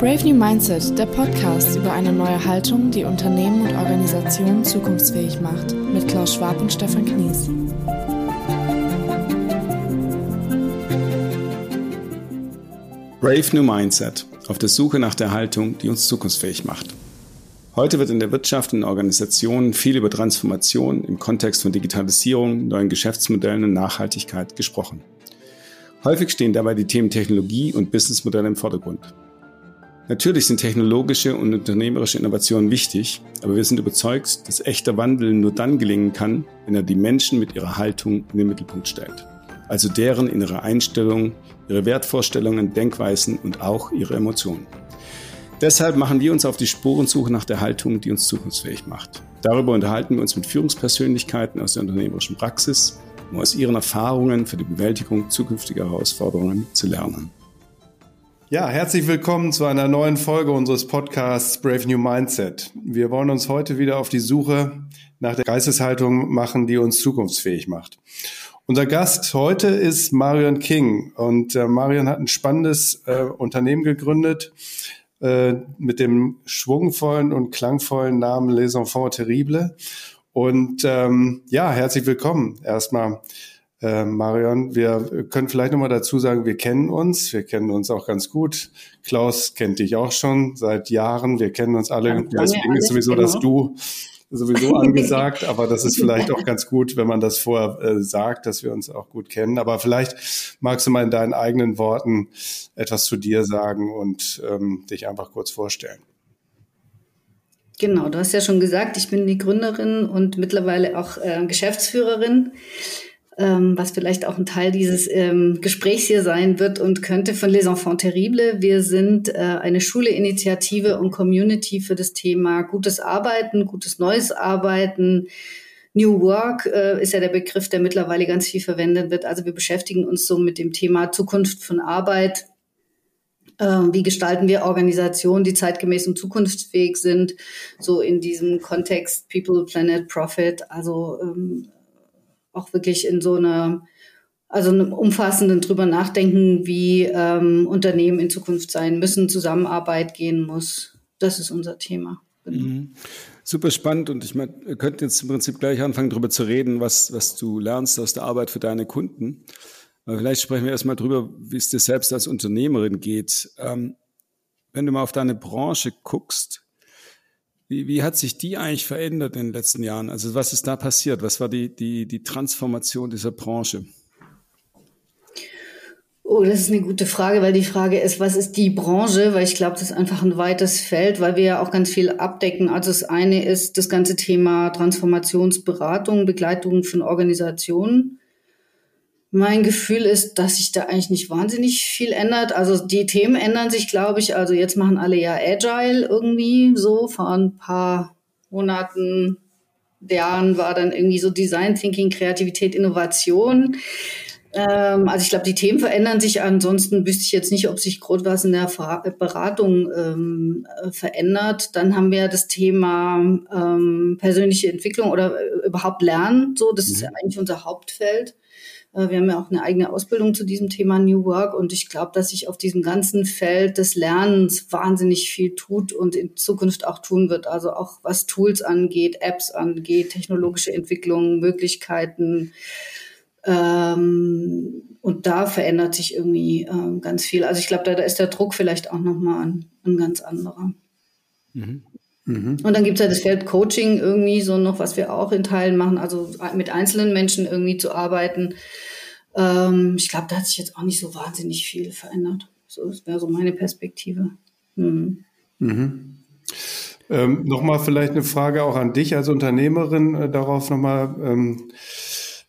Brave New Mindset, der Podcast über eine neue Haltung, die Unternehmen und Organisationen zukunftsfähig macht, mit Klaus Schwab und Stefan Knies. Brave New Mindset, auf der Suche nach der Haltung, die uns zukunftsfähig macht. Heute wird in der Wirtschaft und Organisationen viel über Transformation im Kontext von Digitalisierung, neuen Geschäftsmodellen und Nachhaltigkeit gesprochen. Häufig stehen dabei die Themen Technologie und Businessmodelle im Vordergrund. Natürlich sind technologische und unternehmerische Innovationen wichtig, aber wir sind überzeugt, dass echter Wandel nur dann gelingen kann, wenn er die Menschen mit ihrer Haltung in den Mittelpunkt stellt. Also deren innere Einstellung, ihre Wertvorstellungen, Denkweisen und auch ihre Emotionen. Deshalb machen wir uns auf die Spurensuche nach der Haltung, die uns zukunftsfähig macht. Darüber unterhalten wir uns mit Führungspersönlichkeiten aus der unternehmerischen Praxis, um aus ihren Erfahrungen für die Bewältigung zukünftiger Herausforderungen zu lernen. Ja, herzlich willkommen zu einer neuen Folge unseres Podcasts Brave New Mindset. Wir wollen uns heute wieder auf die Suche nach der Geisteshaltung machen, die uns zukunftsfähig macht. Unser Gast heute ist Marion King und äh, Marion hat ein spannendes äh, Unternehmen gegründet äh, mit dem schwungvollen und klangvollen Namen Les Enfants Terribles. Und ähm, ja, herzlich willkommen erstmal äh, Marion, wir können vielleicht nochmal dazu sagen, wir kennen uns, wir kennen uns auch ganz gut. Klaus kennt dich auch schon seit Jahren, wir kennen uns alle. Deswegen ist sowieso genau. das Du sowieso angesagt, aber das ist vielleicht auch ganz gut, wenn man das vorher äh, sagt, dass wir uns auch gut kennen. Aber vielleicht magst du mal in deinen eigenen Worten etwas zu dir sagen und ähm, dich einfach kurz vorstellen. Genau, du hast ja schon gesagt, ich bin die Gründerin und mittlerweile auch äh, Geschäftsführerin ähm, was vielleicht auch ein Teil dieses ähm, Gesprächs hier sein wird und könnte von Les Enfants Terribles. Wir sind äh, eine Schule-Initiative und Community für das Thema gutes Arbeiten, gutes neues Arbeiten. New Work äh, ist ja der Begriff, der mittlerweile ganz viel verwendet wird. Also wir beschäftigen uns so mit dem Thema Zukunft von Arbeit. Äh, wie gestalten wir Organisationen, die zeitgemäß und zukunftsfähig sind? So in diesem Kontext People, Planet, Profit. Also ähm, auch wirklich in so einer, also einem umfassenden drüber nachdenken, wie ähm, Unternehmen in Zukunft sein müssen, Zusammenarbeit gehen muss. Das ist unser Thema. Genau. Mhm. Super spannend und ich meine, wir jetzt im Prinzip gleich anfangen, darüber zu reden, was, was du lernst aus der Arbeit für deine Kunden. Aber vielleicht sprechen wir erstmal drüber, wie es dir selbst als Unternehmerin geht. Ähm, wenn du mal auf deine Branche guckst, wie, wie hat sich die eigentlich verändert in den letzten Jahren? Also was ist da passiert? Was war die, die, die Transformation dieser Branche? Oh, das ist eine gute Frage, weil die Frage ist, was ist die Branche? Weil ich glaube, das ist einfach ein weites Feld, weil wir ja auch ganz viel abdecken. Also das eine ist das ganze Thema Transformationsberatung, Begleitung von Organisationen. Mein Gefühl ist, dass sich da eigentlich nicht wahnsinnig viel ändert. Also die Themen ändern sich, glaube ich. Also jetzt machen alle ja Agile irgendwie so. Vor ein paar Monaten, Jahren war dann irgendwie so Design Thinking, Kreativität, Innovation. Ähm, also ich glaube, die Themen verändern sich. Ansonsten wüsste ich jetzt nicht, ob sich groß was in der Beratung ähm, verändert. Dann haben wir das Thema ähm, persönliche Entwicklung oder äh, überhaupt Lernen. So, das mhm. ist ja eigentlich unser Hauptfeld. Äh, wir haben ja auch eine eigene Ausbildung zu diesem Thema New Work und ich glaube, dass sich auf diesem ganzen Feld des Lernens wahnsinnig viel tut und in Zukunft auch tun wird. Also auch was Tools angeht, Apps angeht, technologische Entwicklungen, Möglichkeiten. Ähm, und da verändert sich irgendwie ähm, ganz viel. Also ich glaube, da, ist der Druck vielleicht auch nochmal ein, ein ganz anderer. Mhm. Mhm. Und dann gibt es ja das Feld Coaching irgendwie so noch, was wir auch in Teilen machen, also mit einzelnen Menschen irgendwie zu arbeiten. Ähm, ich glaube, da hat sich jetzt auch nicht so wahnsinnig viel verändert. So, das wäre so meine Perspektive. Mhm. Mhm. Ähm, nochmal vielleicht eine Frage auch an dich als Unternehmerin, äh, darauf nochmal. Ähm,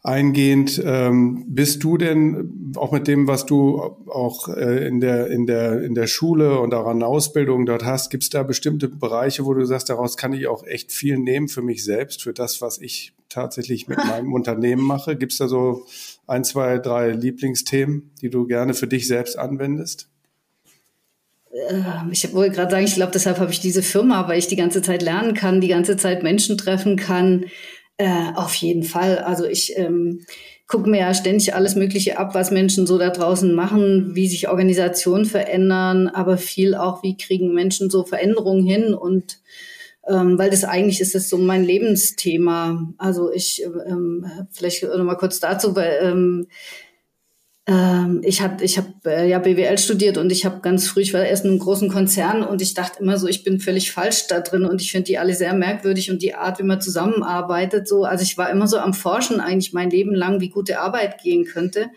eingehend. Ähm, bist du denn auch mit dem, was du auch äh, in der in der in der Schule und auch an Ausbildung dort hast, gibt es da bestimmte Bereiche, wo du sagst, daraus kann ich auch echt viel nehmen für mich selbst, für das, was ich tatsächlich mit meinem Unternehmen mache? Gibt es da so ein, zwei, drei Lieblingsthemen, die du gerne für dich selbst anwendest? Ähm, ich wollte gerade sagen, ich glaube, deshalb habe ich diese Firma, weil ich die ganze Zeit lernen kann, die ganze Zeit Menschen treffen kann, äh, auf jeden Fall. Also ich ähm, gucke mir ja ständig alles Mögliche ab, was Menschen so da draußen machen, wie sich Organisationen verändern, aber viel auch, wie kriegen Menschen so Veränderungen hin und ähm, weil das eigentlich ist das so mein Lebensthema. Also ich ähm, vielleicht noch mal kurz dazu, weil ähm, ähm, ich habe ich hab, äh, ja BWL studiert und ich habe ganz früh, ich war erst in einem großen Konzern und ich dachte immer so, ich bin völlig falsch da drin und ich finde die alle sehr merkwürdig und die Art, wie man zusammenarbeitet, so, also ich war immer so am Forschen eigentlich mein Leben lang, wie gute Arbeit gehen könnte.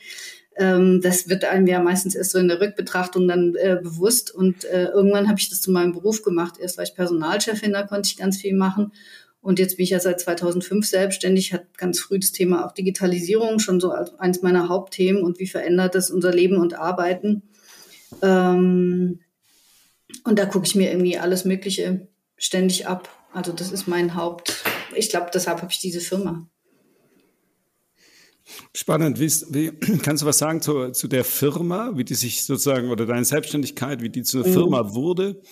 Ähm, das wird einem ja meistens erst so in der Rückbetrachtung dann äh, bewusst und äh, irgendwann habe ich das zu meinem Beruf gemacht. Erst war ich Personalchefin, da konnte ich ganz viel machen und jetzt bin ich ja seit 2005 selbstständig, hat ganz früh das Thema auch Digitalisierung schon so als eines meiner Hauptthemen und wie verändert das unser Leben und Arbeiten. Ähm, und da gucke ich mir irgendwie alles Mögliche ständig ab. Also das ist mein Haupt. Ich glaube, deshalb habe ich diese Firma. Spannend. Wie, wie, kannst du was sagen zu, zu der Firma, wie die sich sozusagen oder deine Selbstständigkeit, wie die zu einer mhm. Firma wurde?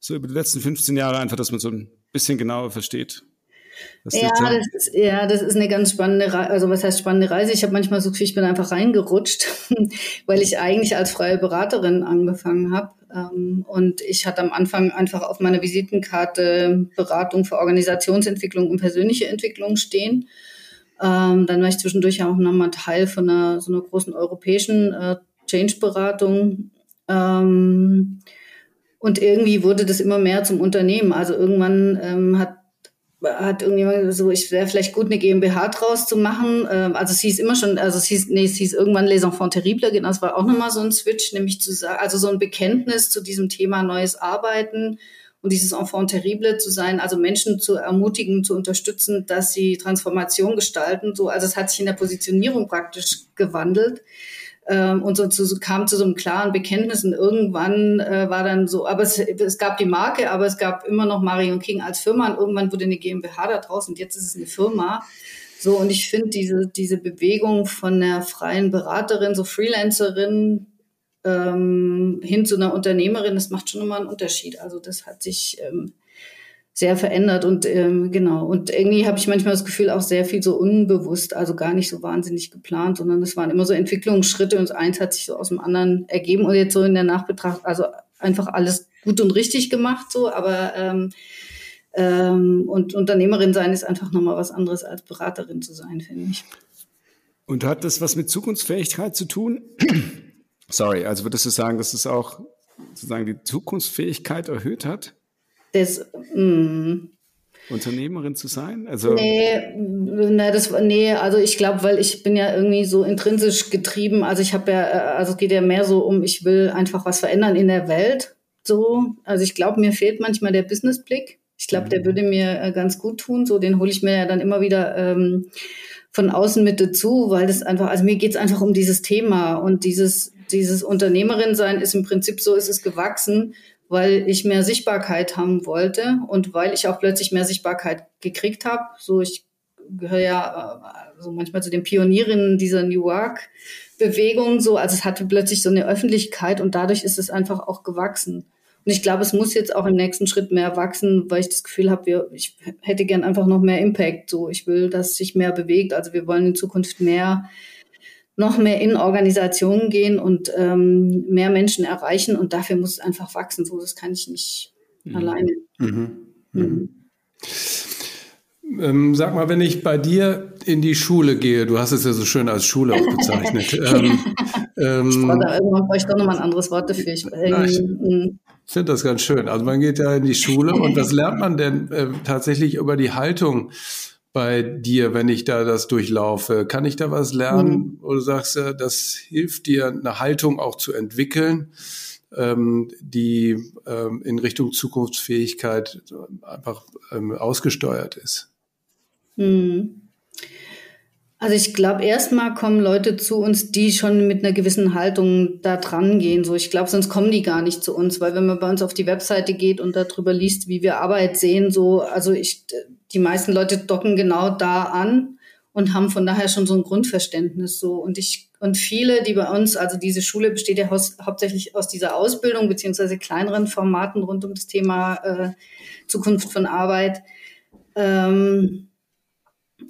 So über die letzten 15 Jahre einfach, dass man so ein bisschen genauer versteht. Ja das, ist, ja, das ist eine ganz spannende Reise. Also was heißt spannende Reise? Ich habe manchmal so viel, ich bin einfach reingerutscht, weil ich eigentlich als freie Beraterin angefangen habe. Ähm, und ich hatte am Anfang einfach auf meiner Visitenkarte Beratung für Organisationsentwicklung und persönliche Entwicklung stehen. Ähm, dann war ich zwischendurch auch nochmal Teil von einer, so einer großen europäischen äh, Change-Beratung. Ähm, und irgendwie wurde das immer mehr zum Unternehmen. Also irgendwann hat hat irgendjemand so, ich wäre vielleicht gut, eine GmbH draus zu machen. Ähm, also es hieß immer schon, also es hieß, nee, es hieß irgendwann Les Enfants Terribles, genau, das war auch nochmal so ein Switch, nämlich zu sagen, also so ein Bekenntnis zu diesem Thema neues Arbeiten und dieses Enfant Terrible zu sein, also Menschen zu ermutigen, zu unterstützen, dass sie Transformation gestalten. So, also es hat sich in der Positionierung praktisch gewandelt ähm, und so zu, kam zu so einem klaren Bekenntnis und irgendwann äh, war dann so, aber es, es gab die Marke, aber es gab immer noch Marion King als Firma und irgendwann wurde eine GmbH da draus und jetzt ist es eine Firma. So, und ich finde diese, diese Bewegung von der freien Beraterin, so Freelancerin, ähm, hin zu einer Unternehmerin, das macht schon immer einen Unterschied. Also das hat sich ähm, sehr verändert und ähm, genau. Und irgendwie habe ich manchmal das Gefühl, auch sehr viel so unbewusst, also gar nicht so wahnsinnig geplant, sondern es waren immer so Entwicklungsschritte und eins hat sich so aus dem anderen ergeben und jetzt so in der Nachbetracht, also einfach alles gut und richtig gemacht, so, aber ähm, ähm, und Unternehmerin sein ist einfach nochmal was anderes als Beraterin zu sein, finde ich. Und hat das was mit Zukunftsfähigkeit zu tun? Sorry, also würdest du sagen, dass es auch sozusagen die Zukunftsfähigkeit erhöht hat? Das. Mm. Unternehmerin zu sein? Also nee, na, das, nee, also ich glaube, weil ich bin ja irgendwie so intrinsisch getrieben. Also ich habe ja, äh, also es geht ja mehr so um, ich will einfach was verändern in der Welt. So, also ich glaube, mir fehlt manchmal der Businessblick. Ich glaube, mhm. der würde mir äh, ganz gut tun. So, den hole ich mir ja dann immer wieder ähm, von außen mit dazu, weil das einfach, also mir geht's einfach um dieses Thema und dieses, dieses Unternehmerin sein ist im Prinzip so, ist es gewachsen weil ich mehr Sichtbarkeit haben wollte und weil ich auch plötzlich mehr Sichtbarkeit gekriegt habe. So, ich gehöre ja äh, so manchmal zu den Pionierinnen dieser New Work Bewegung. So, also es hatte plötzlich so eine Öffentlichkeit und dadurch ist es einfach auch gewachsen. Und ich glaube, es muss jetzt auch im nächsten Schritt mehr wachsen, weil ich das Gefühl habe, ich hätte gern einfach noch mehr Impact. So, ich will, dass sich mehr bewegt. Also wir wollen in Zukunft mehr noch mehr in Organisationen gehen und ähm, mehr Menschen erreichen und dafür muss es einfach wachsen. So, das kann ich nicht mhm. alleine. Mhm. Mhm. Ähm, sag mal, wenn ich bei dir in die Schule gehe, du hast es ja so schön als Schule auch bezeichnet. ähm, ähm, ich brauche da irgendwann brauche ich doch nochmal ein anderes Wort dafür. Ich, ähm, ich finde das ganz schön. Also man geht ja in die Schule und was lernt man denn äh, tatsächlich über die Haltung bei dir, wenn ich da das durchlaufe? Kann ich da was lernen? Mhm. Oder sagst du, das hilft dir, eine Haltung auch zu entwickeln, ähm, die ähm, in Richtung Zukunftsfähigkeit einfach ähm, ausgesteuert ist? Mhm. Also ich glaube, erstmal kommen Leute zu uns, die schon mit einer gewissen Haltung da dran gehen. So, ich glaube, sonst kommen die gar nicht zu uns, weil wenn man bei uns auf die Webseite geht und darüber liest, wie wir Arbeit sehen, so, also ich, die meisten Leute docken genau da an und haben von daher schon so ein Grundverständnis so. Und ich, und viele, die bei uns, also diese Schule besteht ja hauptsächlich aus dieser Ausbildung beziehungsweise kleineren Formaten rund um das Thema äh, Zukunft von Arbeit. Ähm,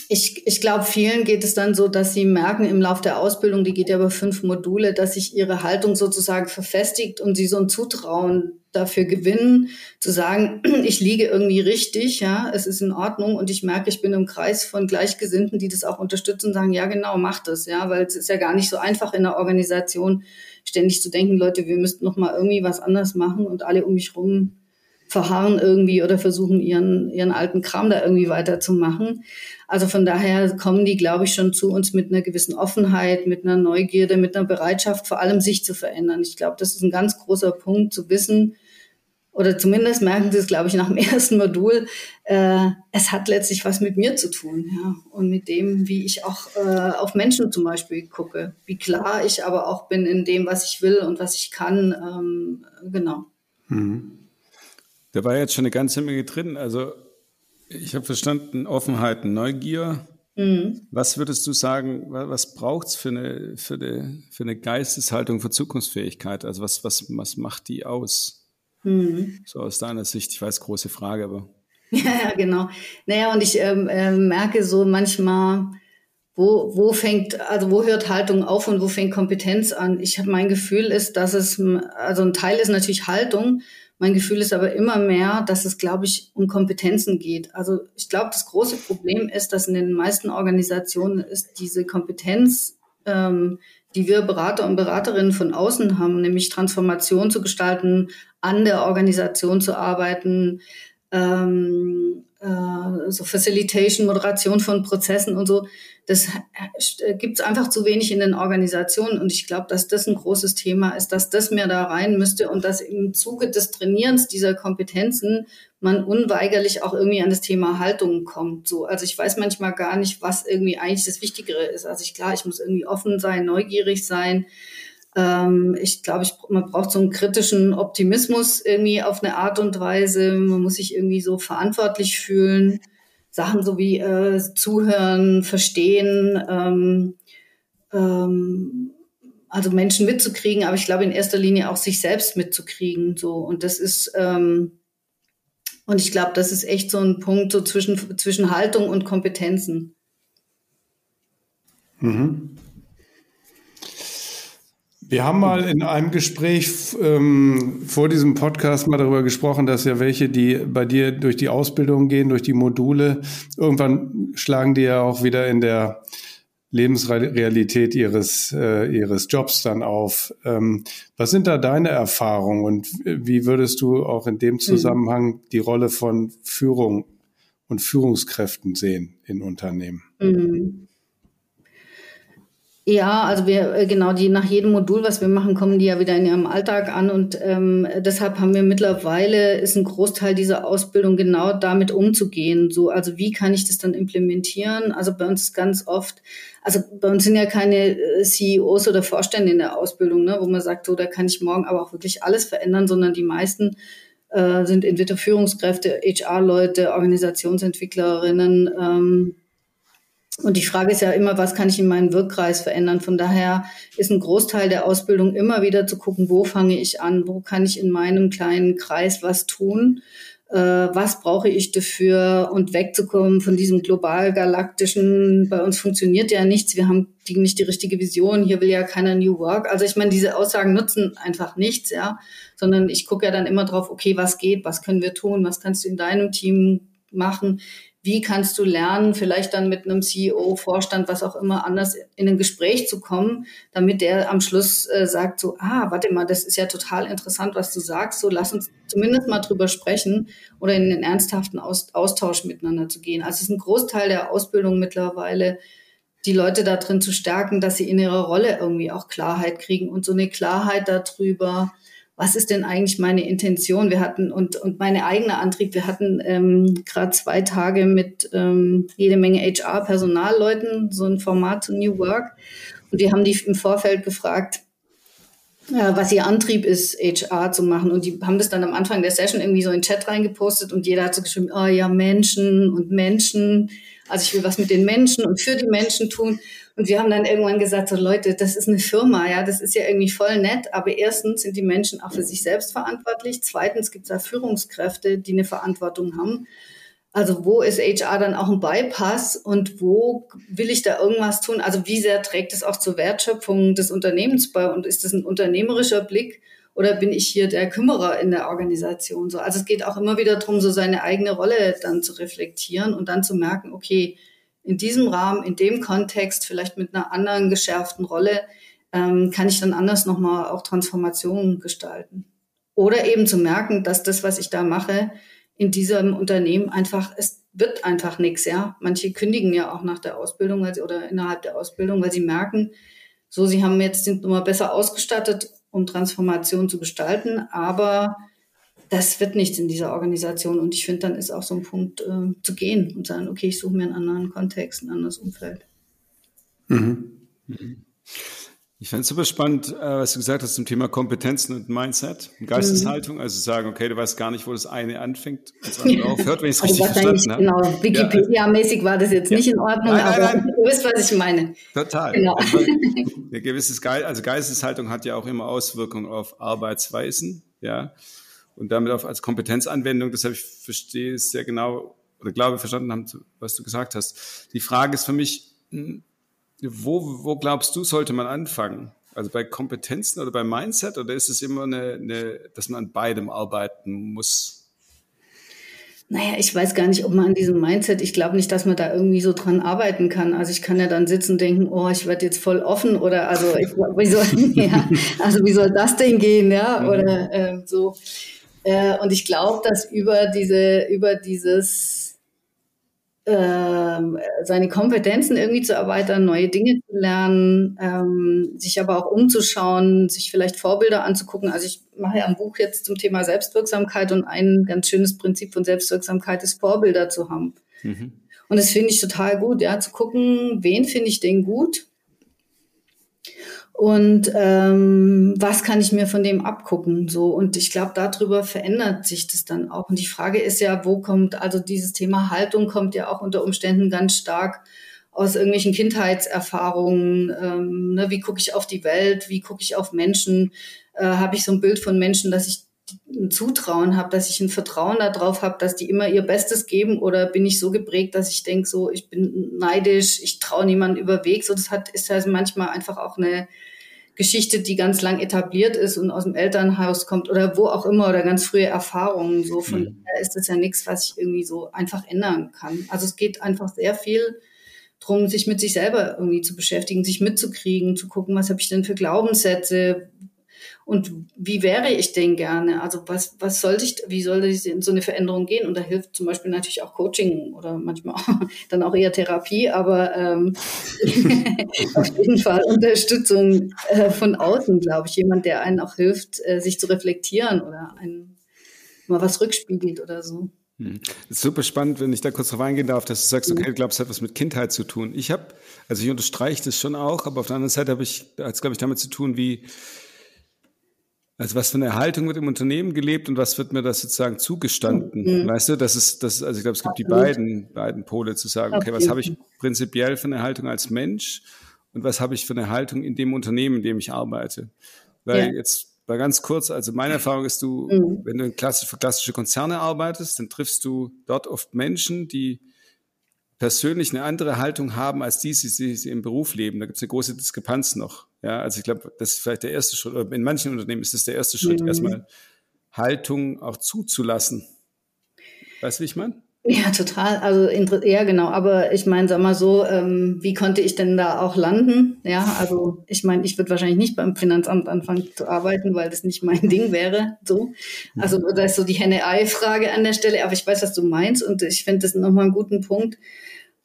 ich, ich glaube, vielen geht es dann so, dass sie merken im Lauf der Ausbildung, die geht ja über fünf Module, dass sich ihre Haltung sozusagen verfestigt und sie so ein Zutrauen dafür gewinnen, zu sagen, ich liege irgendwie richtig, ja, es ist in Ordnung und ich merke, ich bin im Kreis von Gleichgesinnten, die das auch unterstützen und sagen, ja, genau, mach das, ja, weil es ist ja gar nicht so einfach in der Organisation ständig zu denken, Leute, wir müssten noch mal irgendwie was anders machen und alle um mich rum verharren irgendwie oder versuchen ihren, ihren alten Kram da irgendwie weiterzumachen. Also von daher kommen die, glaube ich, schon zu uns mit einer gewissen Offenheit, mit einer Neugierde, mit einer Bereitschaft, vor allem sich zu verändern. Ich glaube, das ist ein ganz großer Punkt zu wissen, oder zumindest merken sie es, glaube ich, nach dem ersten Modul, äh, es hat letztlich was mit mir zu tun, ja, und mit dem, wie ich auch äh, auf Menschen zum Beispiel gucke, wie klar ich aber auch bin in dem, was ich will und was ich kann, ähm, genau. Mhm. Da war jetzt schon eine ganze Menge drin. Also ich habe verstanden, Offenheit, Neugier. Mhm. Was würdest du sagen, was braucht es für eine, für, eine, für eine Geisteshaltung für Zukunftsfähigkeit? Also was, was, was macht die aus? Mhm. So aus deiner Sicht, ich weiß, große Frage, aber. Ja, genau. Naja, und ich ähm, äh, merke so manchmal, wo, wo fängt, also wo hört Haltung auf und wo fängt Kompetenz an? Ich habe mein Gefühl ist, dass es, also ein Teil ist natürlich Haltung, mein Gefühl ist aber immer mehr, dass es, glaube ich, um Kompetenzen geht. Also ich glaube, das große Problem ist, dass in den meisten Organisationen ist diese Kompetenz, ähm, die wir Berater und Beraterinnen von außen haben, nämlich Transformation zu gestalten, an der Organisation zu arbeiten, ähm, äh, so Facilitation, Moderation von Prozessen und so, das äh, gibt es einfach zu wenig in den Organisationen. Und ich glaube, dass das ein großes Thema ist, dass das mehr da rein müsste und dass im Zuge des Trainierens dieser Kompetenzen man unweigerlich auch irgendwie an das Thema Haltung kommt. So, also ich weiß manchmal gar nicht, was irgendwie eigentlich das Wichtigere ist. Also ich klar, ich muss irgendwie offen sein, neugierig sein. Ähm, ich glaube, ich, man braucht so einen kritischen Optimismus irgendwie auf eine Art und Weise. Man muss sich irgendwie so verantwortlich fühlen. Sachen so wie äh, Zuhören, Verstehen, ähm, ähm, also Menschen mitzukriegen, aber ich glaube in erster Linie auch sich selbst mitzukriegen. So und das ist ähm, und ich glaube, das ist echt so ein Punkt so zwischen zwischen Haltung und Kompetenzen. Mhm. Wir haben mal in einem Gespräch ähm, vor diesem Podcast mal darüber gesprochen, dass ja welche, die bei dir durch die Ausbildung gehen, durch die Module, irgendwann schlagen die ja auch wieder in der Lebensrealität ihres, äh, ihres Jobs dann auf. Ähm, was sind da deine Erfahrungen und wie würdest du auch in dem mhm. Zusammenhang die Rolle von Führung und Führungskräften sehen in Unternehmen? Mhm. Ja, also wir äh, genau die nach jedem Modul, was wir machen, kommen die ja wieder in ihrem Alltag an und ähm, deshalb haben wir mittlerweile ist ein Großteil dieser Ausbildung genau damit umzugehen. So, also wie kann ich das dann implementieren? Also bei uns ganz oft, also bei uns sind ja keine äh, CEOs oder Vorstände in der Ausbildung, ne, wo man sagt, so da kann ich morgen aber auch wirklich alles verändern, sondern die meisten äh, sind entweder Führungskräfte, HR-Leute, Organisationsentwicklerinnen. Ähm, und die Frage ist ja immer, was kann ich in meinem Wirkkreis verändern? Von daher ist ein Großteil der Ausbildung immer wieder zu gucken, wo fange ich an? Wo kann ich in meinem kleinen Kreis was tun? Äh, was brauche ich dafür? Und wegzukommen von diesem global galaktischen, bei uns funktioniert ja nichts, wir haben die, nicht die richtige Vision, hier will ja keiner New Work. Also ich meine, diese Aussagen nutzen einfach nichts, ja, sondern ich gucke ja dann immer drauf, okay, was geht, was können wir tun, was kannst du in deinem Team machen? Wie kannst du lernen, vielleicht dann mit einem CEO, Vorstand, was auch immer, anders in ein Gespräch zu kommen, damit der am Schluss äh, sagt so, ah, warte mal, das ist ja total interessant, was du sagst, so lass uns zumindest mal drüber sprechen oder in den ernsthaften Aus Austausch miteinander zu gehen. Also es ist ein Großteil der Ausbildung mittlerweile, die Leute da drin zu stärken, dass sie in ihrer Rolle irgendwie auch Klarheit kriegen und so eine Klarheit darüber, was ist denn eigentlich meine Intention? Wir hatten und, und meine eigene Antrieb, wir hatten ähm, gerade zwei Tage mit ähm, jede Menge HR-Personalleuten, so ein Format zu New Work. Und die haben die im Vorfeld gefragt, äh, was ihr Antrieb ist, HR zu machen. Und die haben das dann am Anfang der Session irgendwie so in den Chat reingepostet und jeder hat so geschrieben, oh ja, Menschen und Menschen. Also ich will was mit den Menschen und für die Menschen tun. Und wir haben dann irgendwann gesagt, so Leute, das ist eine Firma, ja, das ist ja irgendwie voll nett, aber erstens sind die Menschen auch für sich selbst verantwortlich. Zweitens gibt es da Führungskräfte, die eine Verantwortung haben. Also wo ist HR dann auch ein Bypass und wo will ich da irgendwas tun? Also wie sehr trägt es auch zur Wertschöpfung des Unternehmens bei und ist das ein unternehmerischer Blick oder bin ich hier der Kümmerer in der Organisation? So, also es geht auch immer wieder darum, so seine eigene Rolle dann zu reflektieren und dann zu merken, okay, in diesem Rahmen, in dem Kontext, vielleicht mit einer anderen geschärften Rolle, ähm, kann ich dann anders nochmal auch Transformationen gestalten. Oder eben zu merken, dass das, was ich da mache, in diesem Unternehmen einfach, es wird einfach nichts, ja. Manche kündigen ja auch nach der Ausbildung weil sie, oder innerhalb der Ausbildung, weil sie merken, so, sie haben jetzt sind nochmal besser ausgestattet, um Transformation zu gestalten, aber das wird nichts in dieser Organisation. Und ich finde, dann ist auch so ein Punkt äh, zu gehen und sagen, okay, ich suche mir einen anderen Kontext, ein anderes Umfeld. Mhm. Mhm. Ich fand es super spannend, äh, was du gesagt hast zum Thema Kompetenzen und Mindset und Geisteshaltung. Also sagen, okay, du weißt gar nicht, wo das eine anfängt und das andere aufhört, wenn ich es also richtig verstanden habe. Genau, Wikipedia-mäßig war das jetzt ja. nicht in Ordnung, nein, nein, aber nein. du wisst, was ich meine. Total. Genau. Ein gewisses Ge also Geisteshaltung hat ja auch immer Auswirkungen auf Arbeitsweisen, ja, und damit auch als Kompetenzanwendung. Deshalb ich verstehe es sehr genau oder glaube verstanden haben, was du gesagt hast. Die Frage ist für mich, hm, wo, wo glaubst du, sollte man anfangen? Also bei Kompetenzen oder bei Mindset oder ist es immer eine, eine, dass man an beidem arbeiten muss? Naja, ich weiß gar nicht, ob man an diesem Mindset, ich glaube nicht, dass man da irgendwie so dran arbeiten kann. Also ich kann ja dann sitzen und denken, oh, ich werde jetzt voll offen oder also ich, wie soll, ja, also wie soll das denn gehen, ja, mhm. oder äh, so. Äh, und ich glaube, dass über diese, über dieses ähm, seine Kompetenzen irgendwie zu erweitern, neue Dinge zu lernen, ähm, sich aber auch umzuschauen, sich vielleicht Vorbilder anzugucken. Also ich mache ja ein Buch jetzt zum Thema Selbstwirksamkeit und ein ganz schönes Prinzip von Selbstwirksamkeit ist, Vorbilder zu haben. Mhm. Und das finde ich total gut, ja, zu gucken, wen finde ich denn gut und ähm, was kann ich mir von dem abgucken? So und ich glaube darüber verändert sich das dann auch. Und die Frage ist ja wo kommt also dieses Thema Haltung kommt ja auch unter Umständen ganz stark aus irgendwelchen Kindheitserfahrungen. Ähm, ne, wie gucke ich auf die Welt? Wie gucke ich auf Menschen? Äh, habe ich so ein Bild von Menschen dass ich ein Zutrauen habe, dass ich ein Vertrauen darauf habe, dass die immer ihr Bestes geben oder bin ich so geprägt, dass ich denke, so ich bin neidisch, ich traue niemanden über Weg. So das hat ist also manchmal einfach auch eine Geschichte, die ganz lang etabliert ist und aus dem Elternhaus kommt oder wo auch immer oder ganz frühe Erfahrungen. So von mhm. daher ist das ja nichts, was ich irgendwie so einfach ändern kann. Also es geht einfach sehr viel drum, sich mit sich selber irgendwie zu beschäftigen, sich mitzukriegen, zu gucken, was habe ich denn für Glaubenssätze, und wie wäre ich denn gerne? Also was, was sollte ich, wie soll ich in so eine Veränderung gehen? Und da hilft zum Beispiel natürlich auch Coaching oder manchmal auch, dann auch eher Therapie, aber ähm, auf jeden Fall Unterstützung äh, von außen, glaube ich. Jemand, der einen auch hilft, äh, sich zu reflektieren oder einen mal was rückspiegelt oder so. Hm. Super spannend, wenn ich da kurz drauf eingehen darf, dass du sagst, okay, du glaubst, es hat was mit Kindheit zu tun. Ich habe, also ich unterstreiche das schon auch, aber auf der anderen Seite habe ich, hat es, glaube ich, damit zu tun, wie, also was für eine Haltung wird im Unternehmen gelebt und was wird mir das sozusagen zugestanden? Mhm. Weißt du, das ist, das, also ich glaube, es gibt die beiden, beiden Pole zu sagen, okay, was habe ich prinzipiell für eine Haltung als Mensch und was habe ich für eine Haltung in dem Unternehmen, in dem ich arbeite? Weil ja. jetzt mal ganz kurz, also meine Erfahrung ist, du, mhm. wenn du in klassisch, für klassische Konzerne arbeitest, dann triffst du dort oft Menschen, die persönlich eine andere Haltung haben als die, die sie im Beruf leben. Da gibt es eine große Diskrepanz noch. Ja, also ich glaube, das ist vielleicht der erste Schritt. In manchen Unternehmen ist das der erste Schritt, mhm. erstmal Haltung auch zuzulassen. Weißt du, wie ich meine? Ja, total. Also ja, genau. Aber ich meine, sag mal so, ähm, wie konnte ich denn da auch landen? Ja, also ich meine, ich würde wahrscheinlich nicht beim Finanzamt anfangen zu arbeiten, weil das nicht mein Ding wäre. So, also da ist so die Henne-Ei-Frage an der Stelle. Aber ich weiß, was du meinst und ich finde das nochmal einen guten Punkt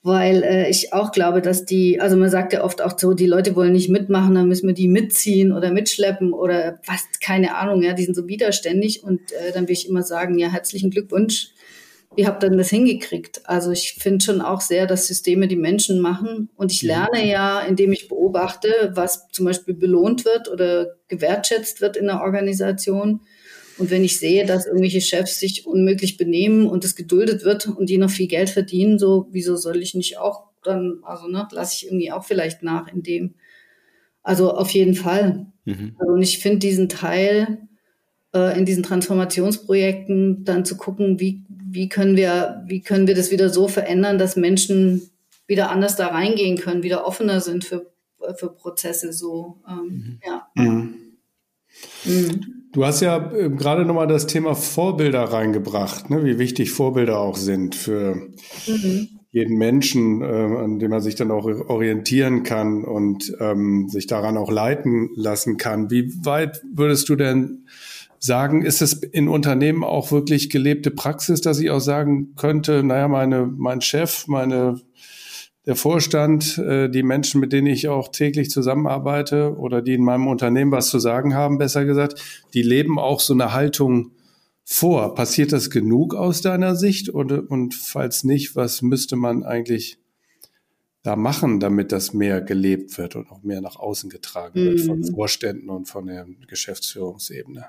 weil äh, ich auch glaube, dass die, also man sagt ja oft auch so, die Leute wollen nicht mitmachen, dann müssen wir die mitziehen oder mitschleppen oder was, keine Ahnung, ja, die sind so widerständig und äh, dann will ich immer sagen, ja, herzlichen Glückwunsch, ihr habt dann das hingekriegt. Also ich finde schon auch sehr, dass Systeme die Menschen machen und ich lerne ja, indem ich beobachte, was zum Beispiel belohnt wird oder gewertschätzt wird in der Organisation und wenn ich sehe, dass irgendwelche Chefs sich unmöglich benehmen und es geduldet wird und die noch viel Geld verdienen, so, wieso soll ich nicht auch dann, also ne, lasse ich irgendwie auch vielleicht nach in dem. Also auf jeden Fall. Mhm. Also, und ich finde diesen Teil, äh, in diesen Transformationsprojekten dann zu gucken, wie, wie können wir, wie können wir das wieder so verändern, dass Menschen wieder anders da reingehen können, wieder offener sind für, für Prozesse so. Ähm, mhm. ja. Mhm. Du hast ja äh, gerade nochmal das Thema Vorbilder reingebracht, ne? wie wichtig Vorbilder auch sind für mhm. jeden Menschen, äh, an dem man sich dann auch orientieren kann und ähm, sich daran auch leiten lassen kann. Wie weit würdest du denn sagen, ist es in Unternehmen auch wirklich gelebte Praxis, dass ich auch sagen könnte, naja, meine, mein Chef, meine der Vorstand, äh, die Menschen, mit denen ich auch täglich zusammenarbeite oder die in meinem Unternehmen was zu sagen haben, besser gesagt, die leben auch so eine Haltung vor. Passiert das genug aus deiner Sicht? Und, und falls nicht, was müsste man eigentlich da machen, damit das mehr gelebt wird und auch mehr nach außen getragen wird von mhm. Vorständen und von der Geschäftsführungsebene?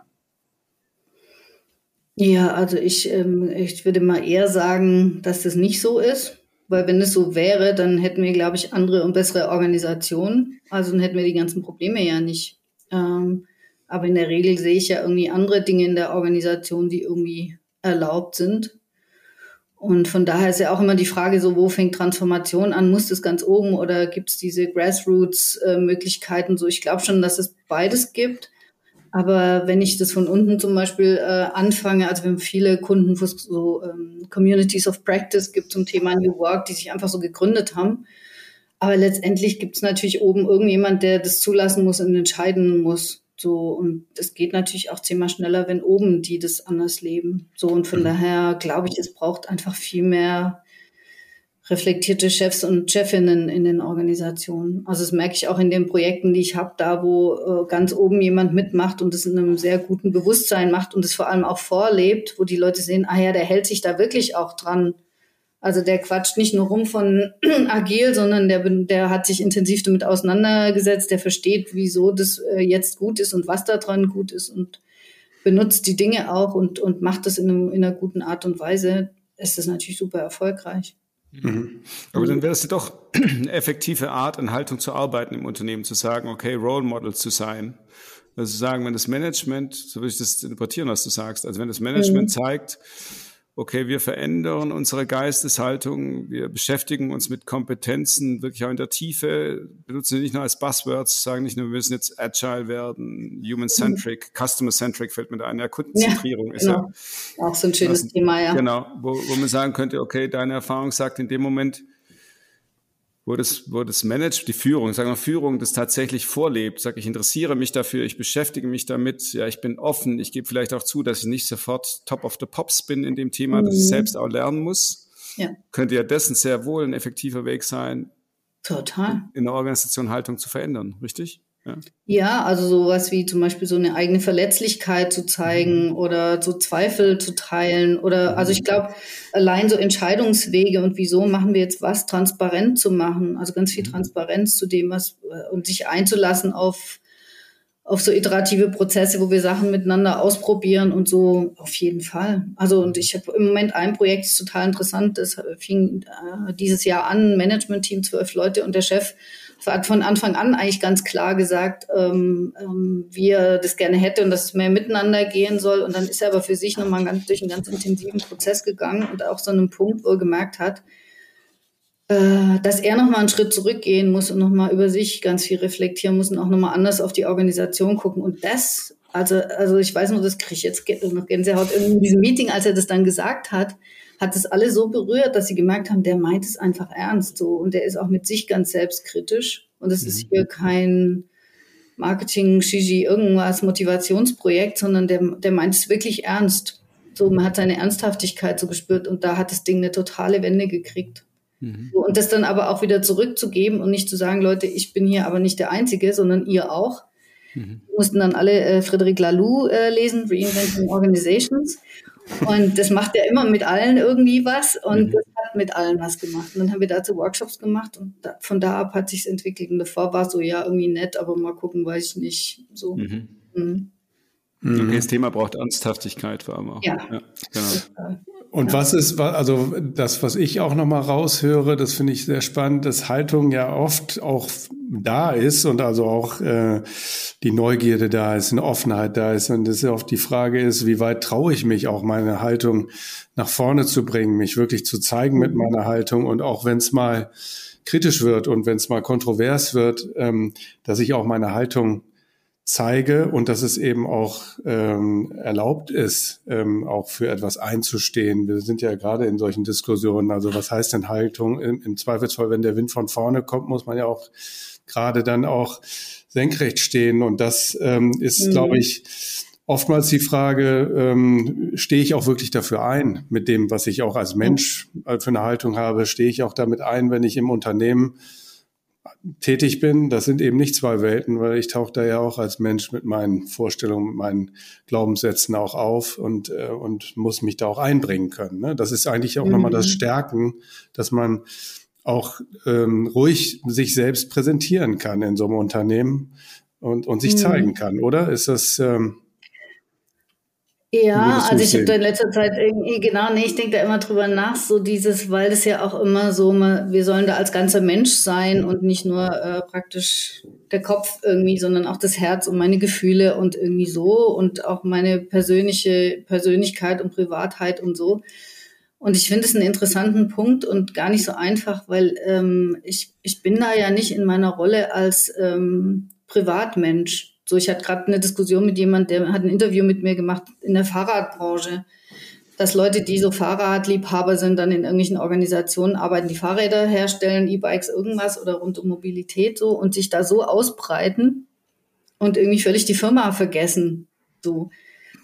Ja, also ich, ähm, ich würde mal eher sagen, dass das nicht so ist. Weil wenn es so wäre, dann hätten wir, glaube ich, andere und bessere Organisationen. Also dann hätten wir die ganzen Probleme ja nicht. Ähm, aber in der Regel sehe ich ja irgendwie andere Dinge in der Organisation, die irgendwie erlaubt sind. Und von daher ist ja auch immer die Frage so, wo fängt Transformation an? Muss das ganz oben oder gibt es diese Grassroots-Möglichkeiten? so, ich glaube schon, dass es beides gibt. Aber wenn ich das von unten zum Beispiel äh, anfange, also wir haben viele Kunden, wo es so ähm, Communities of Practice gibt zum Thema New Work, die sich einfach so gegründet haben. Aber letztendlich gibt es natürlich oben irgendjemand, der das zulassen muss und entscheiden muss. So, und das geht natürlich auch zehnmal schneller, wenn oben die das anders leben. So, und von mhm. daher glaube ich, es braucht einfach viel mehr reflektierte Chefs und Chefinnen in den Organisationen. Also das merke ich auch in den Projekten, die ich habe, da wo äh, ganz oben jemand mitmacht und es in einem sehr guten Bewusstsein macht und es vor allem auch vorlebt, wo die Leute sehen, ah ja, der hält sich da wirklich auch dran. Also der quatscht nicht nur rum von agil, sondern der, der hat sich intensiv damit auseinandergesetzt, der versteht, wieso das äh, jetzt gut ist und was da dran gut ist und benutzt die Dinge auch und, und macht das in, einem, in einer guten Art und Weise, ist das natürlich super erfolgreich. Mhm. Aber dann wäre es doch eine effektive Art, in Haltung zu arbeiten im Unternehmen, zu sagen, okay, Role Model zu sein. Also sagen, wenn das Management, so will ich das interpretieren, was du sagst, also wenn das Management mhm. zeigt, okay, wir verändern unsere Geisteshaltung, wir beschäftigen uns mit Kompetenzen wirklich auch in der Tiefe, benutzen sie nicht nur als Buzzwords, sagen nicht nur, wir müssen jetzt agile werden, human-centric, mhm. customer-centric fällt mir da ein, ja, Kundenzentrierung ja, genau. ist ja auch so ein schönes was, Thema, ja. Genau, wo, wo man sagen könnte, okay, deine Erfahrung sagt in dem Moment, wo das, wo das Management, die Führung, sagen wir Führung, das tatsächlich vorlebt, sage ich interessiere mich dafür, ich beschäftige mich damit, ja, ich bin offen, ich gebe vielleicht auch zu, dass ich nicht sofort top of the pops bin in dem Thema, mhm. dass ich mhm. selbst auch lernen muss. Ja. Könnte ja dessen sehr wohl ein effektiver Weg sein, Total. in der Organisation Haltung zu verändern, richtig? Ja. ja, also sowas wie zum Beispiel so eine eigene Verletzlichkeit zu zeigen mhm. oder so Zweifel zu teilen oder also ich glaube allein so Entscheidungswege und wieso machen wir jetzt was transparent zu machen, also ganz viel mhm. Transparenz zu dem was äh, und sich einzulassen auf auf so iterative Prozesse, wo wir Sachen miteinander ausprobieren und so auf jeden Fall. Also und ich habe im Moment ein Projekt, das ist total interessant, das fing äh, dieses Jahr an, Management-Team, zwölf Leute und der Chef von Anfang an eigentlich ganz klar gesagt, ähm, ähm, wie er das gerne hätte und dass es mehr miteinander gehen soll. Und dann ist er aber für sich nochmal ganz, durch einen ganz intensiven Prozess gegangen und auch so einen Punkt, wo er gemerkt hat, äh, dass er nochmal einen Schritt zurückgehen muss und nochmal über sich ganz viel reflektieren muss und auch nochmal anders auf die Organisation gucken. Und das, also, also ich weiß nur, das kriege ich jetzt noch Gänsehaut in diesem Meeting, als er das dann gesagt hat, hat es alle so berührt, dass sie gemerkt haben, der meint es einfach ernst so und der ist auch mit sich ganz selbstkritisch und es mhm. ist hier kein Marketing, Shiji, irgendwas, Motivationsprojekt, sondern der, der meint es wirklich ernst. So, man hat seine Ernsthaftigkeit so gespürt und da hat das Ding eine totale Wende gekriegt. Mhm. So, und das dann aber auch wieder zurückzugeben und nicht zu sagen, Leute, ich bin hier aber nicht der Einzige, sondern ihr auch. Mhm. Wir mussten dann alle äh, Frederic Laloux äh, lesen, Reinventing Organizations. Und das macht ja immer mit allen irgendwie was und mhm. das hat mit allen was gemacht. Und dann haben wir dazu Workshops gemacht und da, von da ab hat sich entwickelt. Und davor war es so, ja, irgendwie nett, aber mal gucken, weiß ich nicht. So. Mhm. Mhm. Okay, das Thema braucht Ernsthaftigkeit vor allem auch. Ja. ja genau. Und was ist, also das, was ich auch nochmal raushöre, das finde ich sehr spannend, dass Haltung ja oft auch da ist und also auch äh, die Neugierde da ist, eine Offenheit da ist. Und das ja oft die Frage ist, wie weit traue ich mich auch meine Haltung nach vorne zu bringen, mich wirklich zu zeigen mit meiner Haltung. Und auch wenn es mal kritisch wird und wenn es mal kontrovers wird, ähm, dass ich auch meine Haltung zeige und dass es eben auch ähm, erlaubt ist, ähm, auch für etwas einzustehen. Wir sind ja gerade in solchen Diskussionen. Also was heißt denn Haltung? Im, Im Zweifelsfall, wenn der Wind von vorne kommt, muss man ja auch gerade dann auch senkrecht stehen. Und das ähm, ist, mhm. glaube ich, oftmals die Frage, ähm, stehe ich auch wirklich dafür ein, mit dem, was ich auch als Mensch für eine Haltung habe, stehe ich auch damit ein, wenn ich im Unternehmen tätig bin, das sind eben nicht zwei Welten, weil ich tauche da ja auch als Mensch mit meinen Vorstellungen, mit meinen Glaubenssätzen auch auf und, äh, und muss mich da auch einbringen können. Ne? Das ist eigentlich auch mhm. nochmal das Stärken, dass man auch ähm, ruhig sich selbst präsentieren kann in so einem Unternehmen und, und sich mhm. zeigen kann, oder? Ist das ähm, ja, also ich habe da in letzter Zeit irgendwie, genau, nee, ich denke da immer drüber nach, so dieses, weil das ja auch immer so, wir sollen da als ganzer Mensch sein und nicht nur äh, praktisch der Kopf irgendwie, sondern auch das Herz und meine Gefühle und irgendwie so und auch meine persönliche Persönlichkeit und Privatheit und so. Und ich finde es einen interessanten Punkt und gar nicht so einfach, weil ähm, ich, ich bin da ja nicht in meiner Rolle als ähm, Privatmensch so, ich hatte gerade eine Diskussion mit jemand, der hat ein Interview mit mir gemacht in der Fahrradbranche, dass Leute, die so Fahrradliebhaber sind, dann in irgendwelchen Organisationen arbeiten, die Fahrräder herstellen, E-Bikes, irgendwas oder rund um Mobilität so und sich da so ausbreiten und irgendwie völlig die Firma vergessen. So.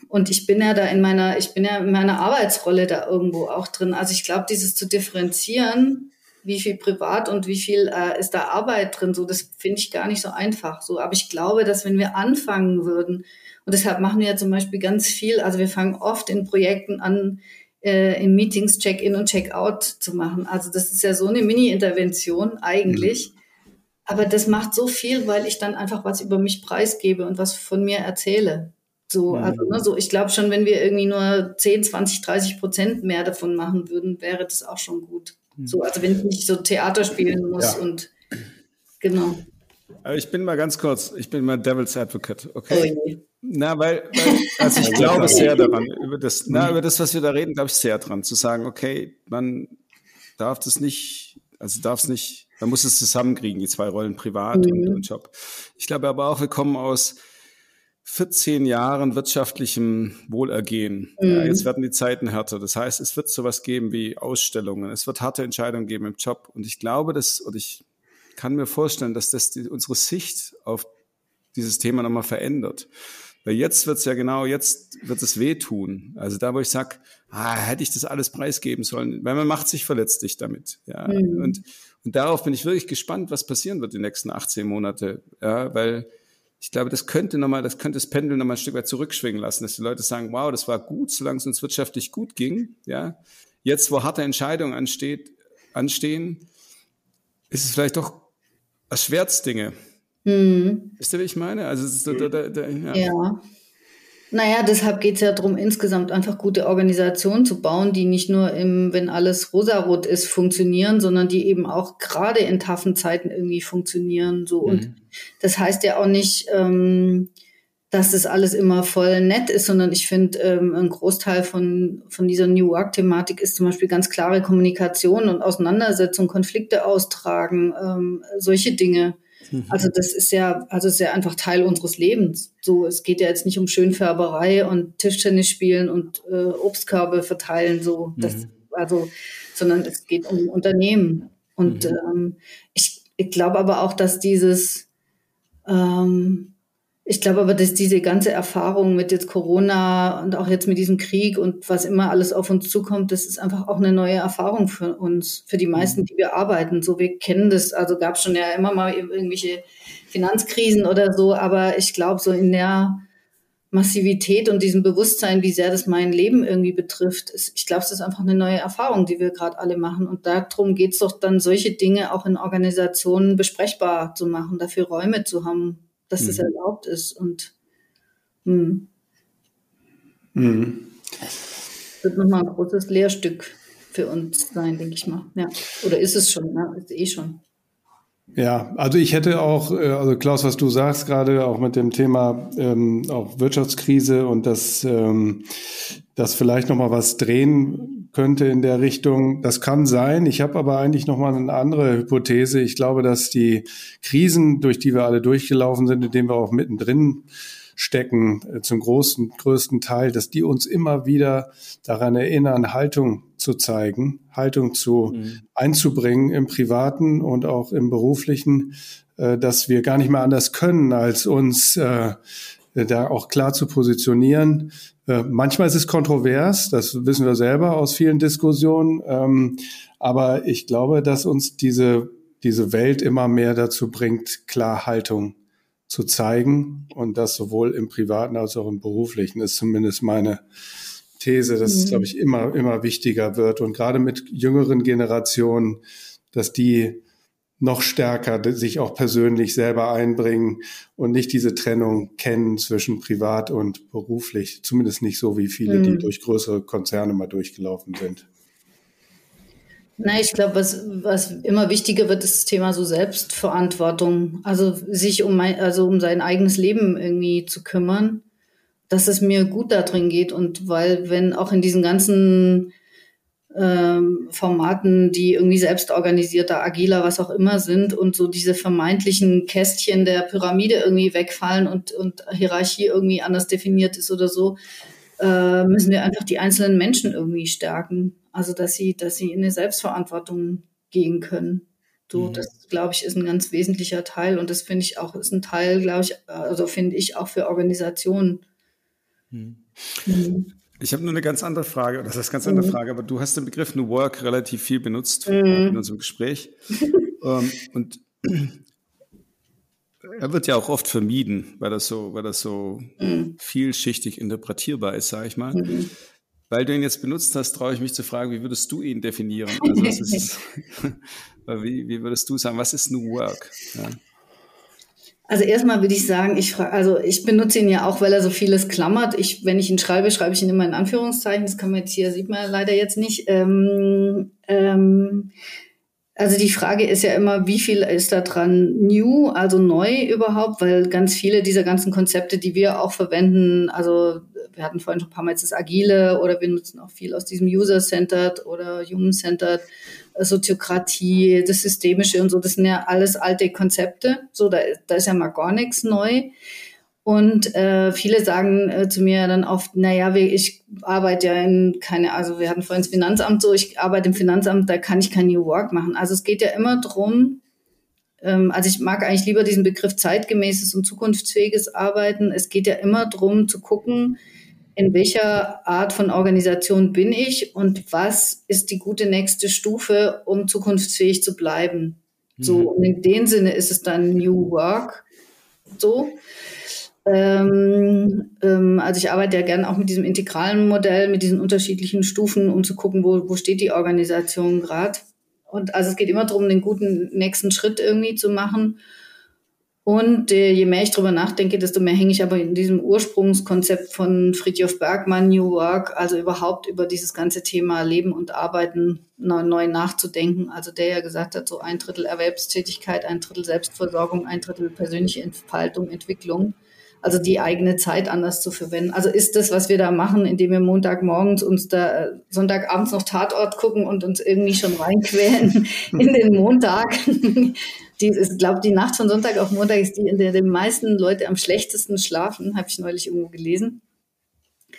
Und ich bin ja da in meiner, ich bin ja in meiner Arbeitsrolle da irgendwo auch drin. Also ich glaube, dieses zu differenzieren, wie viel privat und wie viel äh, ist da Arbeit drin. So, das finde ich gar nicht so einfach. So, aber ich glaube, dass wenn wir anfangen würden, und deshalb machen wir ja zum Beispiel ganz viel, also wir fangen oft in Projekten an, äh, in Meetings Check-in und Check-out zu machen. Also das ist ja so eine Mini-Intervention eigentlich. Mhm. Aber das macht so viel, weil ich dann einfach was über mich preisgebe und was von mir erzähle. So, mhm. also, ne, so, ich glaube schon, wenn wir irgendwie nur 10, 20, 30 Prozent mehr davon machen würden, wäre das auch schon gut. Hm. So, also wenn ich nicht so Theater spielen muss ja. und genau. Ich bin mal ganz kurz, ich bin mal Devil's Advocate, okay? Oh na, weil, weil also ich glaube sehr daran, über das, na, über das, was wir da reden, glaube ich sehr dran, zu sagen, okay, man darf das nicht, also darf es nicht, man muss es zusammenkriegen, die zwei Rollen, privat mhm. und, und Job. Ich glaube aber auch, wir kommen aus 14 Jahren wirtschaftlichem Wohlergehen. Mhm. Ja, jetzt werden die Zeiten härter. Das heißt, es wird sowas geben wie Ausstellungen. Es wird harte Entscheidungen geben im Job. Und ich glaube, dass, und ich kann mir vorstellen, dass das die, unsere Sicht auf dieses Thema nochmal verändert. Weil jetzt wird's ja genau, jetzt wird es wehtun. Also da, wo ich sag, ah, hätte ich das alles preisgeben sollen, weil man macht sich verletzlich damit. Ja. Mhm. Und, und darauf bin ich wirklich gespannt, was passieren wird die nächsten 18 Monate. Ja, weil ich glaube, das könnte nochmal, das könnte das Pendel nochmal ein Stück weit zurückschwingen lassen, dass die Leute sagen, wow, das war gut, solange es uns wirtschaftlich gut ging, ja. Jetzt, wo harte Entscheidungen ansteht, anstehen, ist es vielleicht doch erschwert Dinge. Hm. Wisst ihr, wie ich meine? Also, da, da, da, ja. ja. Naja, deshalb geht es ja darum, insgesamt einfach gute Organisationen zu bauen, die nicht nur im, wenn alles rosarot ist, funktionieren, sondern die eben auch gerade in taffen Zeiten irgendwie funktionieren. So. Mhm. Und das heißt ja auch nicht, ähm, dass das alles immer voll nett ist, sondern ich finde, ähm, ein Großteil von, von dieser New Work-Thematik ist zum Beispiel ganz klare Kommunikation und Auseinandersetzung, Konflikte austragen, ähm, solche Dinge. Mhm. Also das ist ja, also ist ja einfach Teil unseres Lebens. So, es geht ja jetzt nicht um Schönfärberei und Tischtennis spielen und äh, Obstkörbe verteilen, so, das, mhm. also, sondern es geht um Unternehmen. Und mhm. ähm, ich, ich glaube aber auch, dass dieses ähm, ich glaube aber, dass diese ganze Erfahrung mit jetzt Corona und auch jetzt mit diesem Krieg und was immer alles auf uns zukommt, das ist einfach auch eine neue Erfahrung für uns, für die meisten, die wir arbeiten. So, wir kennen das, also gab es schon ja immer mal irgendwelche Finanzkrisen oder so, aber ich glaube, so in der Massivität und diesem Bewusstsein, wie sehr das mein Leben irgendwie betrifft, ist, ich glaube, es ist einfach eine neue Erfahrung, die wir gerade alle machen. Und darum geht es doch dann, solche Dinge auch in Organisationen besprechbar zu machen, dafür Räume zu haben, dass mhm. das erlaubt ist. Und hm. Mhm. wird nochmal ein großes Lehrstück für uns sein, denke ich mal. Ja. Oder ist es schon, ne? Ist eh schon. Ja, also ich hätte auch, äh, also Klaus, was du sagst gerade, auch mit dem Thema ähm, auch Wirtschaftskrise und dass ähm, das vielleicht nochmal was drehen könnte in der Richtung. Das kann sein. Ich habe aber eigentlich nochmal eine andere Hypothese. Ich glaube, dass die Krisen, durch die wir alle durchgelaufen sind, in denen wir auch mittendrin stecken, äh, zum großen, größten Teil, dass die uns immer wieder daran erinnern, Haltung zu zeigen, Haltung zu mhm. einzubringen im privaten und auch im beruflichen, äh, dass wir gar nicht mehr anders können, als uns äh, da auch klar zu positionieren. Äh, manchmal ist es kontrovers, das wissen wir selber aus vielen Diskussionen, ähm, aber ich glaube, dass uns diese, diese Welt immer mehr dazu bringt, klar Haltung zu zeigen und das sowohl im privaten als auch im beruflichen ist zumindest meine These, dass mhm. es, glaube ich, immer, immer wichtiger wird und gerade mit jüngeren Generationen, dass die noch stärker sich auch persönlich selber einbringen und nicht diese Trennung kennen zwischen privat und beruflich. Zumindest nicht so wie viele, mhm. die durch größere Konzerne mal durchgelaufen sind. Na, ich glaube, was, was immer wichtiger wird, ist das Thema so Selbstverantwortung. Also sich um mein, also um sein eigenes Leben irgendwie zu kümmern, dass es mir gut da drin geht. Und weil, wenn auch in diesen ganzen ähm, Formaten, die irgendwie selbstorganisierter, agiler, was auch immer sind und so diese vermeintlichen Kästchen der Pyramide irgendwie wegfallen und, und Hierarchie irgendwie anders definiert ist oder so, äh, müssen wir einfach die einzelnen Menschen irgendwie stärken. Also dass sie, dass sie in eine Selbstverantwortung gehen können. So, mhm. das glaube ich ist ein ganz wesentlicher Teil und das finde ich auch ist ein Teil, glaube ich, also finde ich auch für Organisationen. Mhm. Mhm. Ich habe nur eine ganz andere Frage, das ist eine ganz andere mhm. Frage, aber du hast den Begriff New Work relativ viel benutzt mhm. in unserem Gespräch. um, ähm, und er wird ja auch oft vermieden, weil das so, weil das so mhm. vielschichtig interpretierbar ist, sage ich mal. Mhm. Weil du ihn jetzt benutzt hast, traue ich mich zu fragen, wie würdest du ihn definieren? Also ist, wie, wie, würdest du sagen, was ist New Work? Ja. Also erstmal würde ich sagen, ich also ich benutze ihn ja auch, weil er so vieles klammert. Ich, wenn ich ihn schreibe, schreibe ich ihn immer in Anführungszeichen. Das kann man jetzt hier, sieht man leider jetzt nicht. Ähm, ähm, also die Frage ist ja immer, wie viel ist da dran new, also neu überhaupt, weil ganz viele dieser ganzen Konzepte, die wir auch verwenden, also wir hatten vorhin schon ein paar Mal jetzt das Agile oder wir nutzen auch viel aus diesem User-Centered oder Human-Centered, Soziokratie, das Systemische und so, das sind ja alles alte Konzepte, so da, da ist ja mal gar nichts neu. Und äh, viele sagen äh, zu mir dann oft, naja, ich arbeite ja in keine, also wir hatten vorhin das Finanzamt so, ich arbeite im Finanzamt, da kann ich kein New Work machen. Also es geht ja immer drum, ähm, also ich mag eigentlich lieber diesen Begriff zeitgemäßes und zukunftsfähiges Arbeiten. Es geht ja immer drum zu gucken, in welcher Art von Organisation bin ich und was ist die gute nächste Stufe, um zukunftsfähig zu bleiben. So, mhm. und in dem Sinne ist es dann New Work. So. Ähm, ähm, also ich arbeite ja gerne auch mit diesem integralen Modell, mit diesen unterschiedlichen Stufen, um zu gucken, wo, wo steht die Organisation gerade. Und also es geht immer darum, den guten nächsten Schritt irgendwie zu machen. Und äh, je mehr ich drüber nachdenke, desto mehr hänge ich aber in diesem Ursprungskonzept von Friedhof Bergmann, New Work, also überhaupt über dieses ganze Thema Leben und Arbeiten neu, neu nachzudenken. Also der ja gesagt hat, so ein Drittel Erwerbstätigkeit, ein Drittel Selbstversorgung, ein Drittel persönliche Entfaltung, Entwicklung also die eigene Zeit anders zu verwenden. Also ist das, was wir da machen, indem wir Montagmorgens uns da äh, Sonntagabends noch Tatort gucken und uns irgendwie schon reinquälen in den Montag. die, ich glaube, die Nacht von Sonntag auf Montag ist die, in der die meisten Leute am schlechtesten schlafen, habe ich neulich irgendwo gelesen.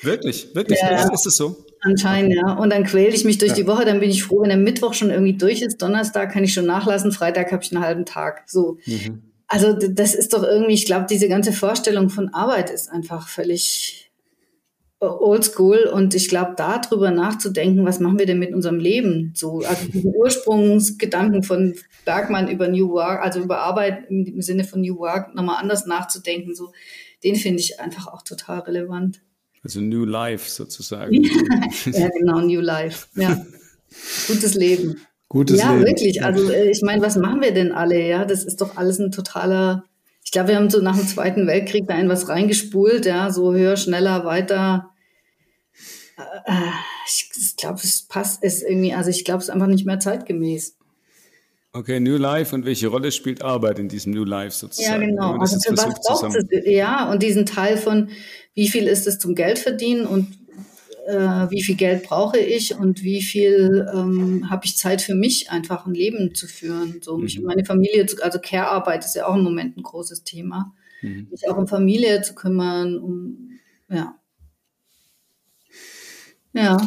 Wirklich, wirklich, ja, ist, ist es so? Anscheinend, ja. Und dann quäle ich mich durch ja. die Woche, dann bin ich froh, wenn der Mittwoch schon irgendwie durch ist. Donnerstag kann ich schon nachlassen, Freitag habe ich einen halben Tag. So. Mhm. Also das ist doch irgendwie, ich glaube, diese ganze Vorstellung von Arbeit ist einfach völlig oldschool und ich glaube, darüber nachzudenken, was machen wir denn mit unserem Leben? So, also diesen Ursprungsgedanken von Bergmann über New Work, also über Arbeit im Sinne von New Work, nochmal anders nachzudenken, so, den finde ich einfach auch total relevant. Also New Life sozusagen. ja, genau, New Life. Ja. Gutes Leben. Gutes ja, Leben. wirklich. Also äh, ich meine, was machen wir denn alle? Ja, das ist doch alles ein totaler. Ich glaube, wir haben so nach dem Zweiten Weltkrieg da in was reingespult, ja, so höher, schneller, weiter. Äh, ich glaube, es passt, ist irgendwie, also ich glaube, es ist einfach nicht mehr zeitgemäß. Okay, New Life und welche Rolle spielt Arbeit in diesem New Life sozusagen? Ja, genau. Also für was braucht es? Ja, und diesen Teil von, wie viel ist es zum Geld verdienen und äh, wie viel Geld brauche ich und wie viel ähm, habe ich Zeit für mich, einfach ein Leben zu führen. So mich mhm. um meine Familie zu, also Care-Arbeit ist ja auch im Moment ein großes Thema. Mhm. Mich auch um Familie zu kümmern, um ja. Ja.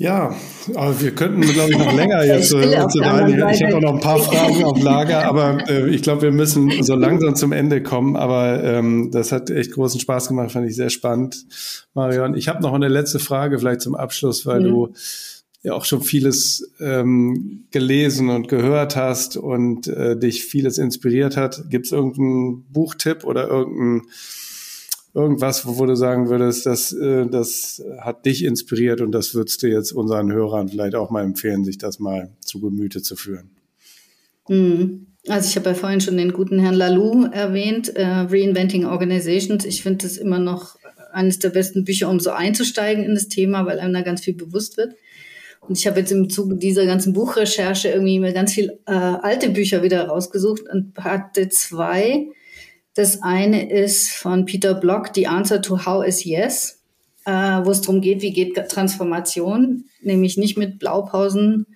Ja, aber wir könnten, glaube ich, noch länger jetzt äh, unterhalten. Ich habe auch noch ein paar Fragen auf Lager, aber äh, ich glaube, wir müssen so langsam zum Ende kommen. Aber ähm, das hat echt großen Spaß gemacht, fand ich sehr spannend, Marion. Ich habe noch eine letzte Frage vielleicht zum Abschluss, weil mhm. du ja auch schon vieles ähm, gelesen und gehört hast und äh, dich vieles inspiriert hat. Gibt es irgendeinen Buchtipp oder irgendeinen irgendwas, wo du sagen würdest, das, äh, das hat dich inspiriert und das würdest du jetzt unseren Hörern vielleicht auch mal empfehlen, sich das mal zu Gemüte zu führen? Mhm. Also ich habe ja vorhin schon den guten Herrn Lalou erwähnt, äh, Reinventing Organizations. Ich finde das immer noch eines der besten Bücher, um so einzusteigen in das Thema, weil einem da ganz viel bewusst wird. Und ich habe jetzt im Zuge dieser ganzen Buchrecherche irgendwie mir ganz viel äh, alte Bücher wieder rausgesucht und hatte zwei, das eine ist von Peter Block, The Answer to How is Yes, äh, wo es darum geht, wie geht Transformation, nämlich nicht mit Blaupausen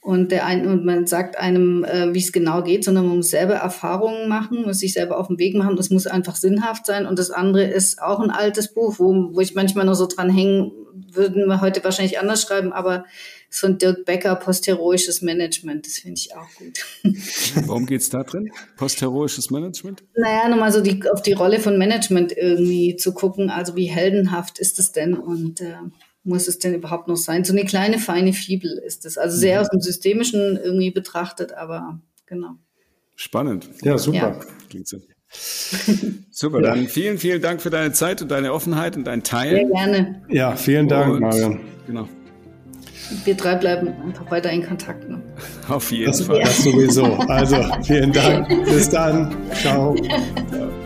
und, der ein, und man sagt einem, äh, wie es genau geht, sondern man muss selber Erfahrungen machen, muss sich selber auf den Weg machen. Das muss einfach sinnhaft sein. Und das andere ist auch ein altes Buch, wo, wo ich manchmal noch so dran hängen, würden wir heute wahrscheinlich anders schreiben, aber ist von Dirk Becker, postheroisches Management. Das finde ich auch gut. Warum geht es da drin? Postheroisches Management? Naja, nochmal so die, auf die Rolle von Management irgendwie zu gucken. Also wie heldenhaft ist es denn und äh, muss es denn überhaupt noch sein? So eine kleine, feine Fibel ist es. Also sehr mhm. aus dem Systemischen irgendwie betrachtet, aber genau. Spannend. Ja, super. Ja. Super, ja. dann vielen, vielen Dank für deine Zeit und deine Offenheit und dein Teil. Sehr gerne. Ja, vielen Dank, Marion. Genau wir drei bleiben einfach weiter in Kontakt. Ne? Auf jeden das, Fall. Das sowieso. Also, vielen Dank. Bis dann. Ciao. Ciao.